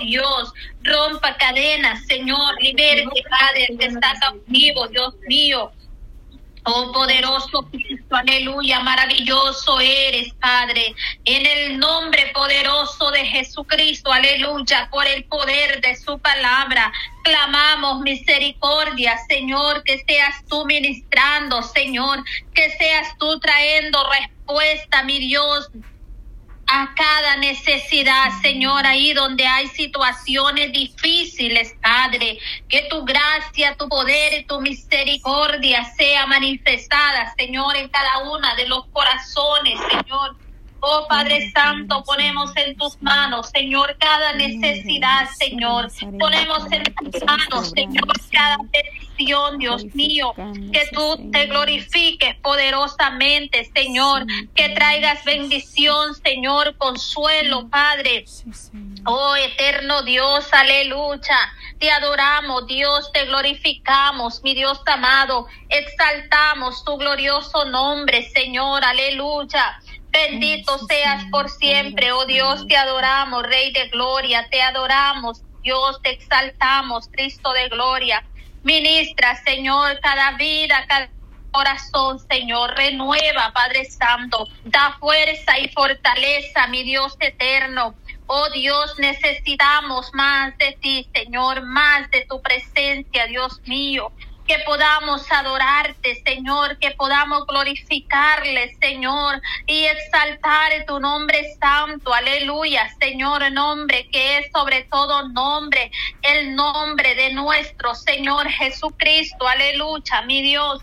Dios, rompa cadenas, Señor, liberte, Padre, que está cautivo, Dios mío. Oh poderoso Cristo, aleluya, maravilloso eres, Padre. En el nombre poderoso de Jesucristo, aleluya, por el poder de su palabra, clamamos misericordia, Señor, que seas tú ministrando, Señor, que seas tú trayendo respuesta, mi Dios, a cada necesidad, Señor, ahí donde hay situaciones difíciles, Padre. Que tu gracia, tu poder y tu misericordia sea manifestada, Señor, en cada una de los corazones, Señor. Oh Padre Santo, ponemos en tus manos, Señor, cada necesidad, Señor. Ponemos en tus manos, Señor, cada Dios mío. Que tú te glorifiques poderosamente, Señor. Que traigas bendición, Señor, consuelo, Padre. Oh eterno Dios, aleluya. Te adoramos, Dios, te glorificamos, mi Dios amado. Exaltamos tu glorioso nombre, Señor, aleluya. Bendito seas por siempre, oh Dios, te adoramos, Rey de Gloria, te adoramos, Dios, te exaltamos, Cristo de Gloria. Ministra, Señor, cada vida, cada corazón, Señor, renueva, Padre Santo, da fuerza y fortaleza, mi Dios eterno. Oh Dios, necesitamos más de ti, Señor, más de tu presencia, Dios mío que podamos adorarte, Señor, que podamos glorificarle, Señor, y exaltar tu nombre santo, aleluya, Señor, nombre que es sobre todo nombre, el nombre de nuestro Señor Jesucristo, aleluya, mi Dios.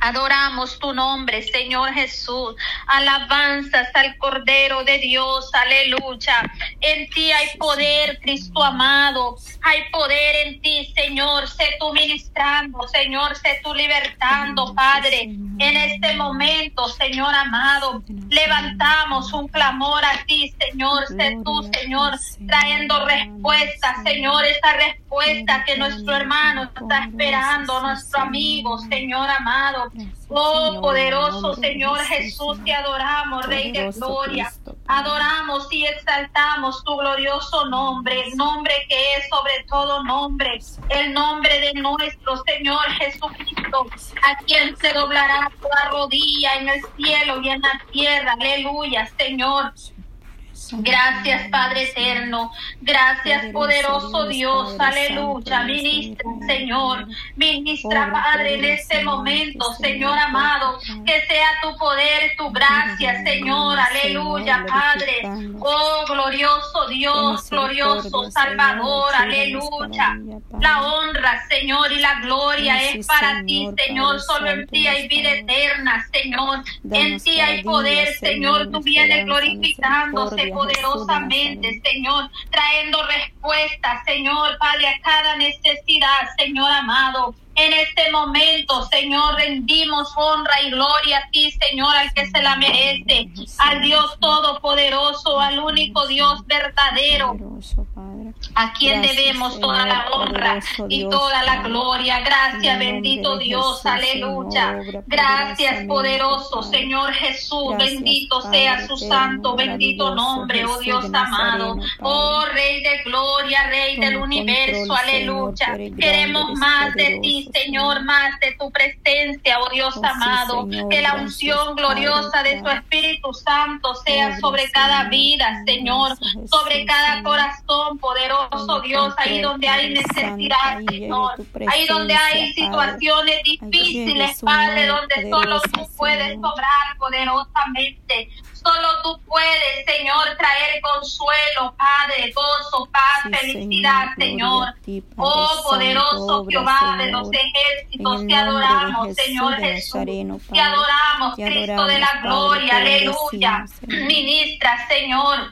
Adoramos tu nombre, Señor Jesús. Alabanzas al Cordero de Dios. Aleluya. En ti hay poder, Cristo amado. Hay poder en ti, Señor. Sé tú ministrando, Señor. Sé tú libertando, Padre. En este momento, Señor amado, levantamos un clamor a ti, Señor. Sé tú, Señor, trayendo respuesta, Señor. Esa respuesta que nuestro hermano está esperando, nuestro amigo, Señor amado. Oh, poderoso Señor Jesús, te adoramos, Rey de Gloria. Adoramos y exaltamos tu glorioso nombre, el nombre que es sobre todo nombre, el nombre de nuestro Señor Jesucristo, a quien se doblará toda rodilla en el cielo y en la tierra. Aleluya, Señor. Gracias, Padre eterno. Gracias, poderoso Dios. Aleluya. Ministra, Señor. Ministra, Padre, en este momento, Señor amado. Que sea tu poder, tu gracia, Señor. Aleluya, Padre. Oh, glorioso Dios, glorioso Salvador. Aleluya. La honra, Señor, y la gloria es para ti, Señor. Solo en ti hay vida eterna, Señor. En ti hay poder, Señor. Tú vienes glorificándose poderosamente, Señor, trayendo respuestas, Señor, Padre, a cada necesidad, Señor amado. En este momento, Señor, rendimos honra y gloria a ti, Señor, al que se la merece, al Dios todopoderoso, al único Dios verdadero a quien debemos toda la honra y toda la gloria. Gracias, bendito Dios, aleluya. Gracias, poderoso Señor Jesús, bendito sea su santo, bendito nombre, oh Dios amado. Oh Rey de gloria, Rey del universo, aleluya. Queremos más de ti, Señor, más de tu presencia, oh Dios amado. Que la unción gloriosa de tu Espíritu Santo sea sobre cada vida, Señor, sobre cada corazón poderoso Dios, ahí donde hay necesidad, Señor, ahí donde hay situaciones difíciles, Padre, donde solo tú puedes obrar poderosamente. Solo tú puedes, Señor, traer consuelo, Padre, gozo, paz, felicidad, Señor. oh, poderoso Jehová de los ejércitos, te adoramos, Señor Jesús. Te adoramos, Cristo de la gloria, aleluya. Ministra, Señor.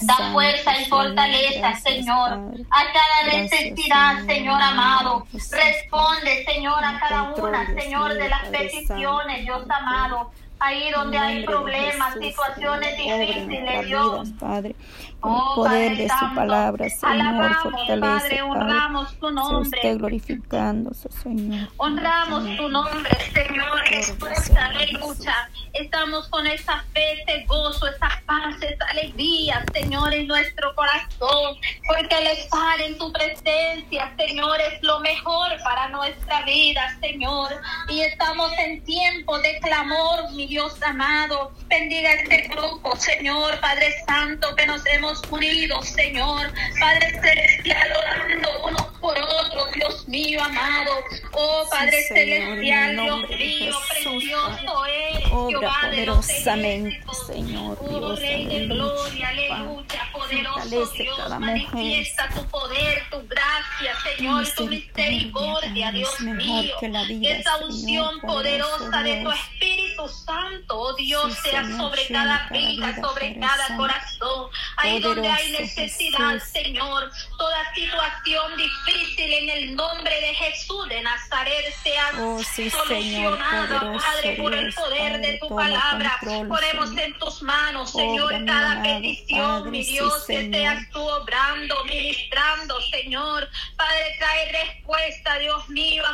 Da fuerza y fortaleza, Señor, a cada necesidad, Señor amado. Responde, Señor, a cada una, Señor, de las peticiones, Dios amado. Ahí donde hay problemas, situaciones difíciles, Dios. Padre, por el poder de su palabra, Señor, fortalece, honramos tu nombre. Glorificando, Señor. Honramos tu nombre, Señor, Jesús, aleluya. Estamos con esa fe, ese gozo, esa paz, esa alegría, Señor, en nuestro corazón, porque el estar en tu presencia, Señor, es lo mejor para nuestra vida, Señor. Y estamos en tiempo de clamor, mi Dios amado. Bendiga este grupo, Señor, Padre Santo, que nos hemos unido, Señor. Padre Celestial, orando unos por otros, Dios mío amado. Oh, Padre Celestial, Dios mío, precioso eres poderosamente, Señor oh, Dios. Rey de gloria, aleluya, poderoso Dios, manifiesta tu poder, tu gracia, Señor, tu misericordia, Dios mío. Esa unción poderosa de tu Espíritu Santo, oh Dios, sea sobre cada vida, sobre cada corazón. Ahí donde hay necesidad, Señor, toda situación difícil en el nombre de Jesús de Nazaret sea oh, solucionada, Padre, por el poder de tu palabra. Ponemos en tus manos, Señor, cada petición, mi Dios, que seas tú obrando, ministrando, Señor. Padre, trae respuesta, Dios mío,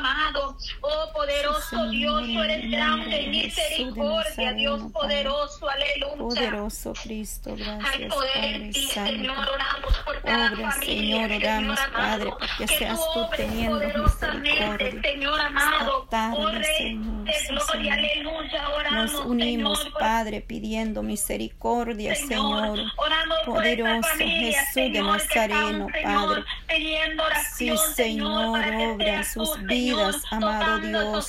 poderoso Dios, tú eres grande en misericordia, Dios poderoso, aleluya. Poderoso Cristo, gracias. Por cada Obra, Señor, oramos, Padre, porque que seas tú teniendo misericordia. Señor amado. Esta tarde, Oh, Señor, de sí, gloria, Señor. aleluya, oramos, Nos unimos, Padre, pidiendo misericordia, Señor. Poderoso Jesús de Nazareno, Padre. Señor, pidiendo Sí, oración, Señor, para que obra en sus tú, vidas, Señor, amado Dios.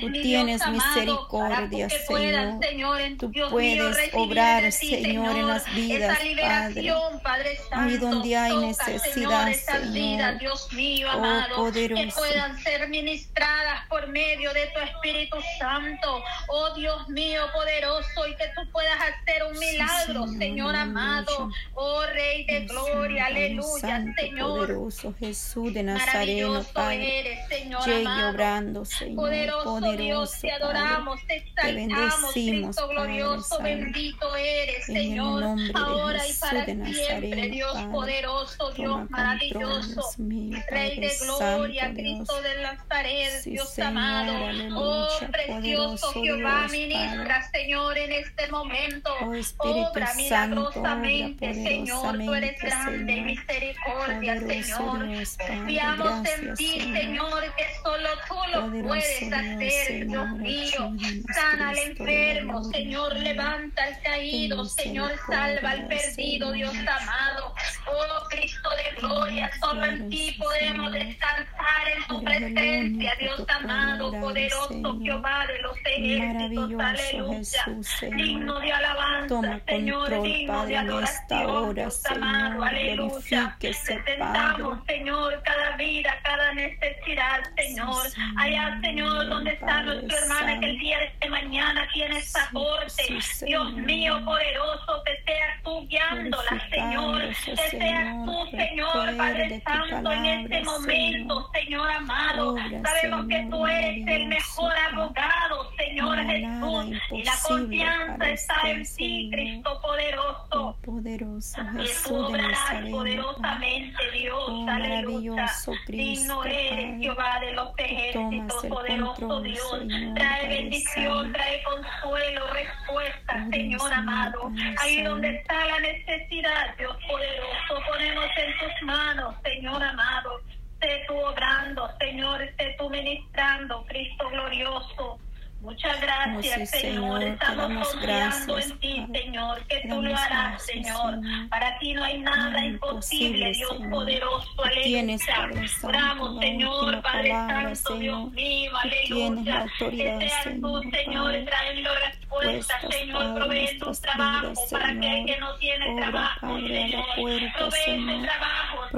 Tú tienes Dios amado, misericordia, que puedan, Señor. Señor, en Tú Dios mío, puedes recibir obrar, ti, Señor, en las vidas, esa liberación, Padre, Santo, Ahí donde hay toca, necesidad, Señor, Señor. vidas, Dios mío, Oh, amado, que poderoso. puedan ser ministradas por medio de tu Espíritu Santo, oh Dios mío, poderoso, y que tú puedas hacer un milagro, Señor, Señor amado, oh Rey de Dios gloria, aleluya, Santo, Señor. Poderoso Jesús de Nazareno, Padre. eres, Señor Llegue amado. obrando, Señor. Poderoso Dios, te adoramos, te exaltamos, bendecimos, Cristo glorioso, bendito eres, En el Señor, de ahora y Jesús para de siempre, Nazareno, Dios Padre. poderoso, Dios maravilloso. Dios Rey de gloria, Santo, Dios. Cristo de Nazaret, Sí, Dios Señor, amado. aleluya, Oh, precioso Jehová, Dios, ministra, Señor, en este momento. Oh, Espíritu Obra Santo, obra milagrosamente, Señor. Tú eres grande Señor. misericordia, Señor. Confiamos en ti, Señor. Que solo tú lo puedes hacer, Dios mío. Sana al enfermo. Señor, levanta al caído, Señor, salva al perdido, Dios amado. Oh, Cristo de gloria, solo en ti podemos descansar en tu presencia, Dios amado, poderoso. Jehová de los ejércitos, aleluya. Digno de alabanza, Señor, digno de adoración, hora, Dios amado, aleluya. Padre. Señor, cada vida, cada necesidad, Señor. Allá, Señor, donde está Padre nuestra hermana que el día de mañana tiene pasaporte. sí, Dios mío, poderoso, que seas tú guiándola, Señor. Que seas tú, Señor, Padre Santo, en este momento, Señor amado. Sabemos que tú eres el mejor abogado, Señor Jesús. Y la confianza está en ti. Cristo poderoso. Oh, poderoso Jesús de obrarás Nazareno, Padre. poderosamente, Dios, Oh, aleluya. maravilloso Digno Cristo, eres, Padre. Jehová de los ejércitos, poderoso control, Dios. Señor, trae bendición, trae consuelo, respuesta, Padre Señor amado. Ahí donde está la necesidad, Dios poderoso, ponemos en tus manos, Señor amado. Sé tú obrando, Señor, sé tú ministrando, Cristo glorioso. Muchas gracias, sí, Señor. Estamos confiando en ti. Señor, que tú lo harás, Señor. Para ti no hay nada imposible, Dios poderoso, aleluya. Oramos, Señor, Padre Santo, Dios Señor. mío, Tú tienes la aleluya. Que seas tú, Señor, Señor, Padre. Puestas, Señor, provee tu trabajo vidas, para aquel que no tiene Obra, trabajo, Padre, abre Señor. puertas, Provee Señor. trabajo,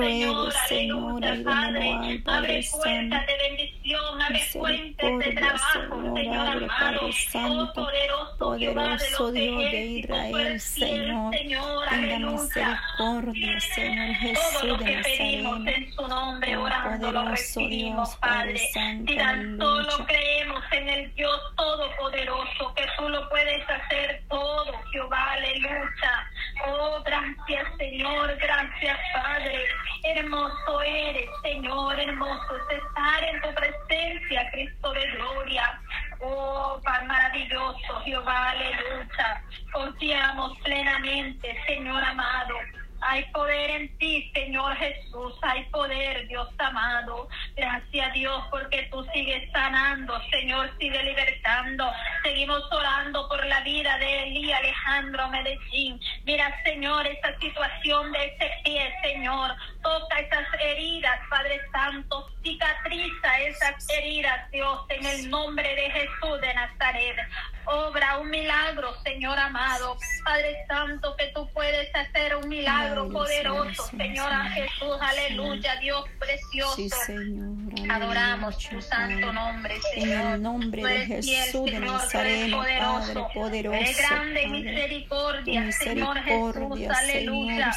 Señor, Padre Santo. de bendición, abre fuentes de trabajo, Señor abre, amado. Padre Santo, poderoso, poderoso Dios de Israel, Señor. Tenga misericordia, Señor Jesús de Nazaret. lo recibimos, Padre Santo. Mira, solo creemos en el Dios Todopoderoso, que tú lo puedes hacer todo, Jehová, aleluya. Oh, gracias, Señor, gracias, Padre. Hermoso eres, Señor, hermoso es estar en tu presencia, Cristo de gloria. Oh, Padre maravilloso, Jehová, aleluya. Confiamos plenamente, Señor amado. Hay poder en ti, Señor Jesús. Hay poder, Dios amado. Gracias, Dios, porque tú sigues sanando, Señor, sigue libertando. Seguimos orando por la vida de Eli Alejandro Medellín. Mira, Señor, esa situación de ese pie, Señor. Toca esas heridas, Padre Santo. Cicatriza esas heridas, Dios, en el nombre de Jesús de Nazaret. Obra un milagro, Señor amado. Padre Santo, que tú puedes hacer un milagro poderoso, Señor Jesús. Aleluya, Dios precioso. Sí, Señor. Adoramos tu santo nombre, Señor. En el nombre de Jesús de Nazaret, Padre poderoso. Eres grande misericordia, Señor Jesús. Aleluya.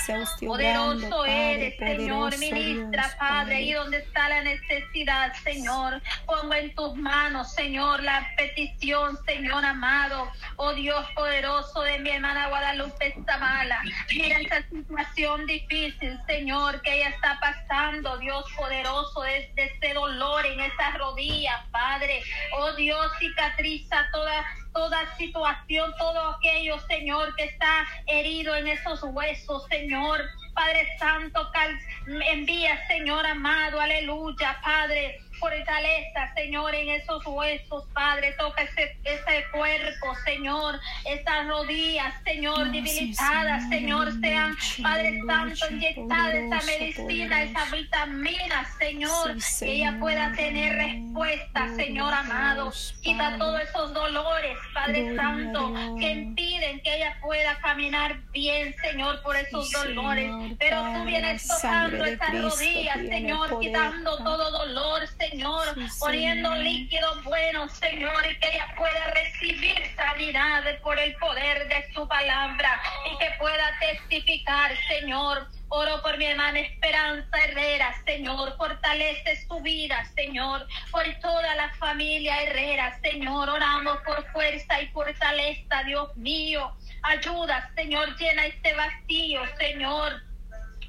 Poderoso eres, Señor. Ministra, Padre, ahí donde está la necesidad, Señor. Pongo en tus manos, Señor, la petición, Señor amado. Oh Dios poderoso de mi hermana Guadalupe Zamala. Mira esa situación difícil, Señor, que ella está pasando, Dios poderoso, desde ese dolor en esas rodillas, Padre. Oh Dios, cicatriza toda toda situación, todo aquello, Señor, que está herido en esos huesos, Señor. Padre Santo, envía, Señor amado, aleluya, Padre fortaleza, Señor, en esos huesos, Padre. Toca ese, ese cuerpo, Señor, esas rodillas, Señor, debilitadas, Señor, sean, Padre Santo, inyectada esa medicina, esa vitamina, Señor, que ella pueda tener respuesta, Señor amado. Quita todos esos dolores, Padre Santo, que impiden que ella pueda caminar bien, Señor, por esos dolores. Pero tú vienes tocando esas rodillas, Señor, quitando todo dolor, Señor. Señor, poniendo líquido bueno, Señor, y que ella pueda recibir sanidad por el poder de su palabra y que pueda testificar, Señor. Oro por mi hermana Esperanza Herrera, Señor. Fortalece su vida, Señor. Por toda la familia Herrera, Señor. Oramos por fuerza y fortaleza, Dios mío. Ayuda, Señor. Llena este vacío, Señor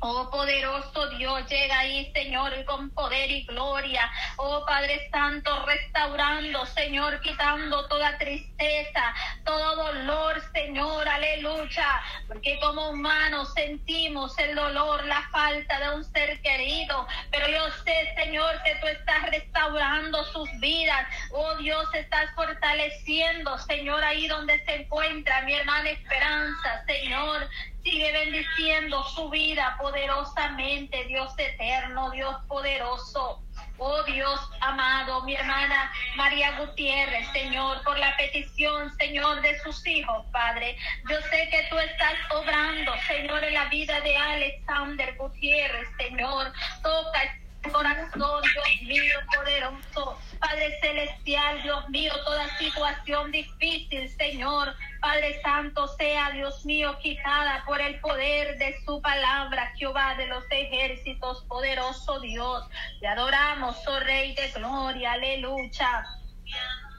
Oh poderoso Dios, llega ahí, Señor, con poder y gloria. Oh Padre Santo, restaurando, Señor, quitando toda tristeza, todo dolor, Señor, aleluya. Porque como humanos sentimos el dolor, la falta de un ser querido. Pero yo sé, Señor, que tú estás restaurando sus vidas. Oh Dios, estás fortaleciendo, Señor, ahí donde se encuentra mi hermana Esperanza, Señor. Sigue bendiciendo su vida poderosamente, Dios eterno, Dios poderoso. Oh Dios amado, mi hermana María Gutiérrez, Señor, por la petición, Señor, de sus hijos, Padre. Yo sé que tú estás obrando, Señor, en la vida de Alexander Gutiérrez, Señor. Toca corazón, Dios mío, poderoso. Padre celestial, Dios mío, toda situación difícil, Señor. Padre Santo, sea, Dios mío, quitada por el poder de su palabra, Jehová de los ejércitos, poderoso Dios. Te adoramos, oh Rey de gloria, aleluya.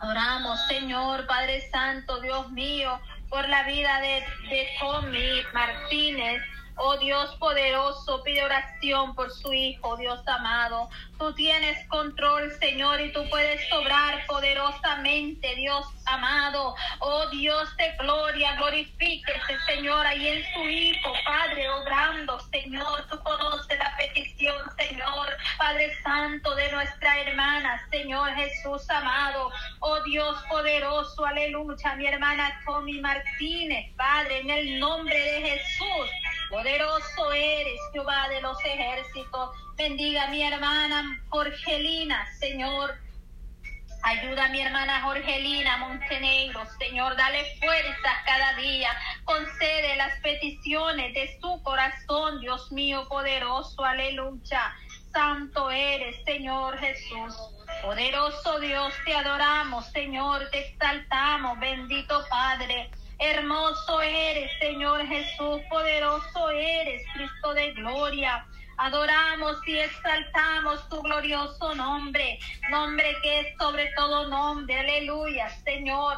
Oramos, Señor, Padre Santo, Dios mío, por la vida de, de Tommy Martínez. Oh Dios poderoso, pide oración por su Hijo, Dios amado. Tú tienes control, Señor, y tú puedes obrar poderosamente, Dios amado. Oh Dios de gloria, glorifíquese, Señor, ahí en su Hijo, Padre, obrando, Señor. Tú conoces la petición, Señor, Padre Santo de nuestra hermana, Señor Jesús amado. Oh Dios poderoso, aleluya, mi hermana Tommy Martínez, Padre, en el nombre de Jesús. Poderoso eres, Jehová de los ejércitos. Bendiga a mi hermana Jorgelina, Señor. Ayuda a mi hermana Jorgelina Montenegro, Señor, dale fuerza cada día. Concede las peticiones de su corazón, Dios mío poderoso, aleluya. Santo eres, Señor Jesús. Poderoso Dios, te adoramos, Señor, te exaltamos, bendito Padre. Hermoso eres, Señor Jesús, poderoso eres, Cristo de gloria. Adoramos y exaltamos tu glorioso nombre, nombre que es sobre todo nombre. Aleluya, Señor.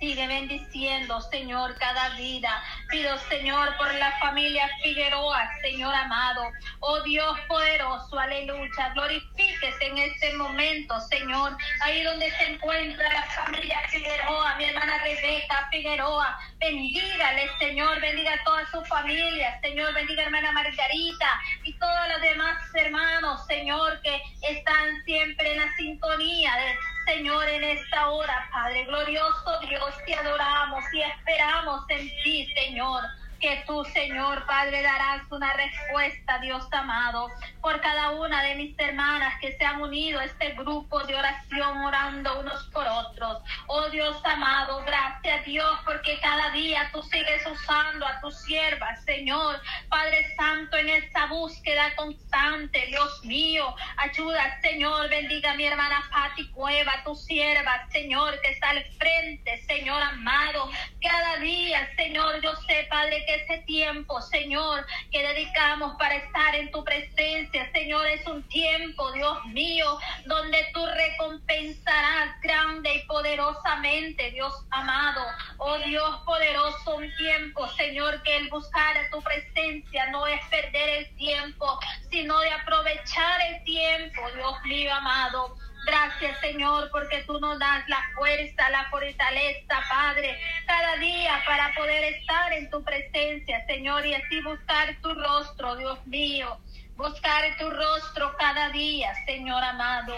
Sigue bendiciendo, Señor, cada vida. Pido, Señor, por la familia Figueroa, Señor amado. Oh Dios poderoso, aleluya. Glorifíquese en este momento, Señor. Ahí donde se encuentra la familia Figueroa, mi hermana Rebeca Figueroa. Bendígale, Señor. Bendiga a toda su familia, Señor. Bendiga a hermana Margarita y todos los demás hermanos, Señor, que están siempre en la sintonía de Señor, en esta hora, Padre glorioso Dios, te adoramos y esperamos en ti, Señor que tú, Señor Padre, darás una respuesta, Dios amado, por cada una de mis hermanas que se han unido a este grupo de oración orando unos por otros. Oh Dios amado, gracias Dios, porque cada día tú sigues usando a tus siervas, Señor. Padre Santo, en esta búsqueda constante, Dios mío, ayuda, Señor, bendiga a mi hermana Pati Cueva, tu sierva, Señor, que está al frente, Señor amado. Cada día, Señor, yo sé, Padre, ese tiempo, Señor, que dedicamos para estar en tu presencia, Señor, es un tiempo, Dios mío, donde tú recompensarás grande y poderosamente, Dios amado. Oh Dios poderoso, un tiempo, Señor, que el buscar tu presencia no es perder el tiempo, sino de aprovechar el tiempo, Dios mío amado. Gracias, Señor, porque tú nos das la fuerza, la fortaleza, Padre, cada día para poder estar en tu presencia, Señor, y así buscar tu rostro, Dios mío. Buscar tu rostro cada día, Señor amado.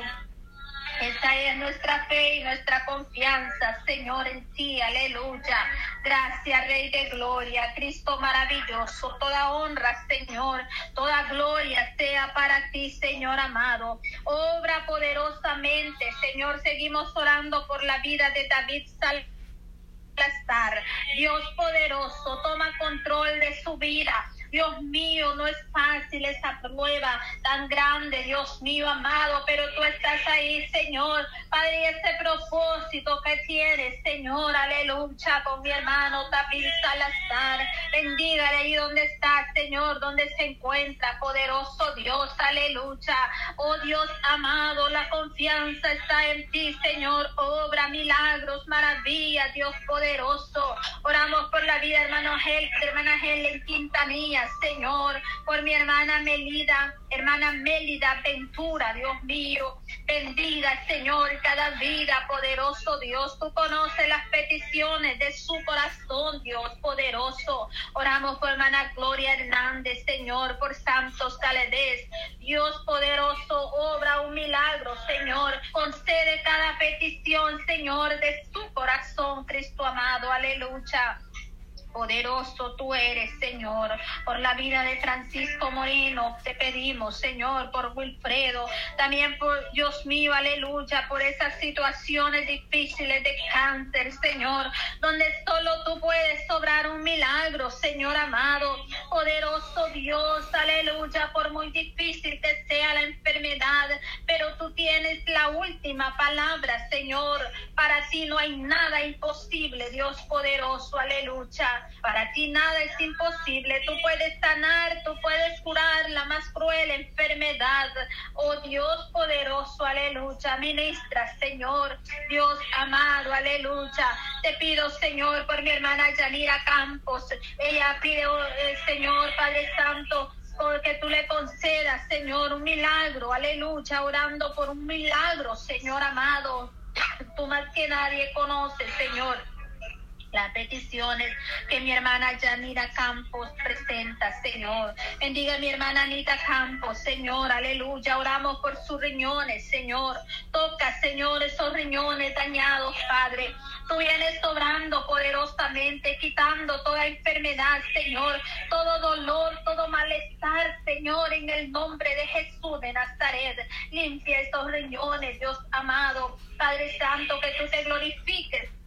Esta es nuestra fe y nuestra confianza, Señor, en ti. Aleluya. Gracias, Rey de Gloria, Cristo maravilloso. Toda honra, Señor, toda gloria sea para ti, Señor amado. Obra poderosamente, Señor. Seguimos orando por la vida de David Salazar. Dios poderoso, toma control de su vida. Dios mío, no es fácil esa prueba tan grande, Dios mío amado, pero tú estás ahí, Señor. Padre, ese propósito que tienes, Señor, aleluya, con mi hermano David Salazar. Bendígale ahí donde está, Señor, donde se encuentra, poderoso Dios, aleluya. Oh Dios amado, la confianza está en ti, Señor. Obra milagros, maravillas, Dios poderoso. Oramos por la vida, hermano Gel, hermana en Quintanilla. Señor, por mi hermana Melida, hermana Melida Ventura, Dios mío. Bendiga, Señor, cada vida, poderoso Dios. Tú conoces las peticiones de su corazón, Dios poderoso. Oramos por hermana Gloria Hernández, Señor, por Santos Caledes. Dios poderoso, obra un milagro, Señor. Concede cada petición, Señor, de su corazón, Cristo amado. Aleluya. Poderoso tú eres, Señor. Por la vida de Francisco Moreno te pedimos, Señor, por Wilfredo. También por Dios mío, aleluya, por esas situaciones difíciles de cáncer, Señor, donde solo tú puedes sobrar un milagro, Señor amado. Poderoso Dios, aleluya, por muy difícil que sea la enfermedad, pero tú tienes la última palabra, Señor. Para ti no hay nada imposible, Dios poderoso, aleluya. Para ti nada es imposible. Tú puedes sanar, tú puedes curar la más cruel enfermedad. Oh Dios poderoso, aleluya. Ministra, Señor. Dios amado, aleluya. Te pido, Señor, por mi hermana Yanira Campos. Ella pide, oh, eh, Señor, Padre Santo, porque tú le concedas, Señor, un milagro, aleluya, orando por un milagro, Señor amado. Tú más que nadie conoces, Señor las peticiones que mi hermana Yanira Campos presenta, Señor. Bendiga a mi hermana Anita Campos, Señor, aleluya. Oramos por sus riñones, Señor. Toca, Señor, esos riñones dañados, Padre. Tú vienes sobrando poderosamente, quitando toda enfermedad, Señor, todo dolor, todo malestar, Señor, en el nombre de Jesús de Nazaret. Limpia esos riñones, Dios amado. Padre Santo, que tú te glorifiques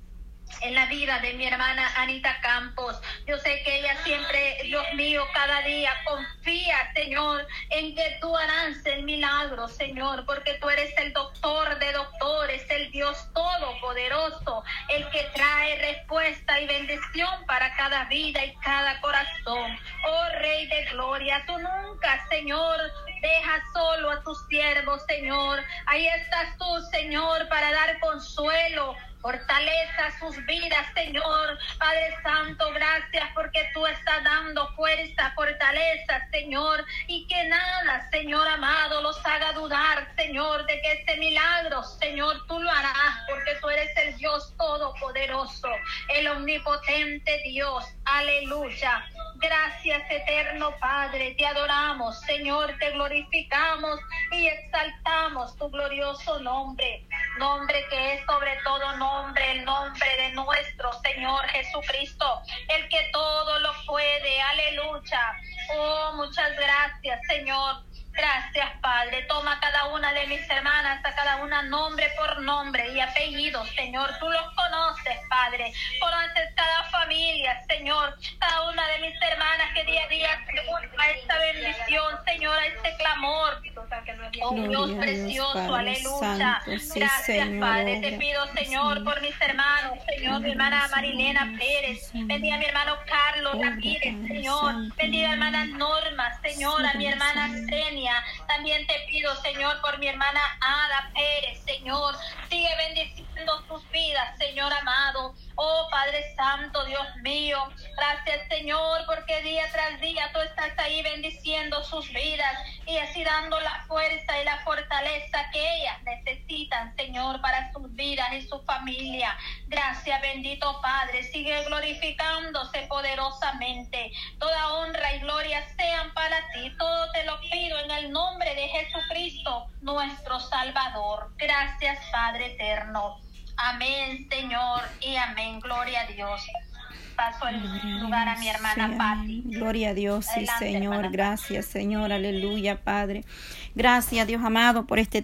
en la vida de mi hermana Anita Campos. Yo sé que ella siempre, Dios mío, cada día confía, Señor, en que tú harás el milagro, Señor, porque tú eres el doctor de doctores, el Dios todopoderoso, el que trae respuesta y bendición para cada vida y cada corazón. Oh Rey de Gloria, tú nunca, Señor, dejas solo a tus siervos, Señor. Ahí estás tú, Señor, para dar consuelo Fortaleza sus vidas, Señor. Padre Santo, gracias porque tú estás dando fuerza, fortaleza, Señor. Y que nada, Señor amado, los haga dudar, Señor, de que este milagro, Señor, tú lo harás porque tú eres el Dios todopoderoso, el omnipotente Dios. Aleluya. Gracias, eterno Padre. Te adoramos, Señor. Te glorificamos y exaltamos tu glorioso nombre. Nombre que es sobre todo nombre nombre, el nombre de nuestro Señor Jesucristo, el que todo lo puede. Aleluya. Oh, muchas gracias, Señor. Gracias, Padre. Toma cada una de mis hermanas, a cada una nombre por nombre y apellido, Señor. Tú los conoces, Padre. Conoces cada familia, Señor. Cada una de mis hermanas que día a día a esta bendición, Señor, a este clamor. Oh Dios precioso, aleluya. Gracias, Padre. Te pido, Señor, por mis hermanos, Señor, mi hermana Marilena Pérez. Bendiga a mi hermano Carlos Ramírez, Señor. Bendiga a hermana Norma, Señor, a mi hermana También te pido, Señor, por mi hermana Ada Pérez, Señor. Sigue bendiciendo sus vidas, Señor amado. Oh Padre Santo, Dios mío, gracias Señor, porque día tras día tú estás ahí bendiciendo sus vidas y así dando la fuerza y la fortaleza que ellas necesitan, Señor, para sus vidas y su familia. Gracias, bendito Padre, sigue glorificándose poderosamente. Toda honra y gloria sean para ti. Todo te lo pido en el nombre de Jesucristo, nuestro Salvador. Gracias, Padre eterno. Amén, Señor, y amén. Gloria a Dios. Paso el lugar a mi hermana Patti. Gloria a Dios, sí, Señor. Gracias, Señor. Aleluya, Padre. Gracias, Dios amado, por este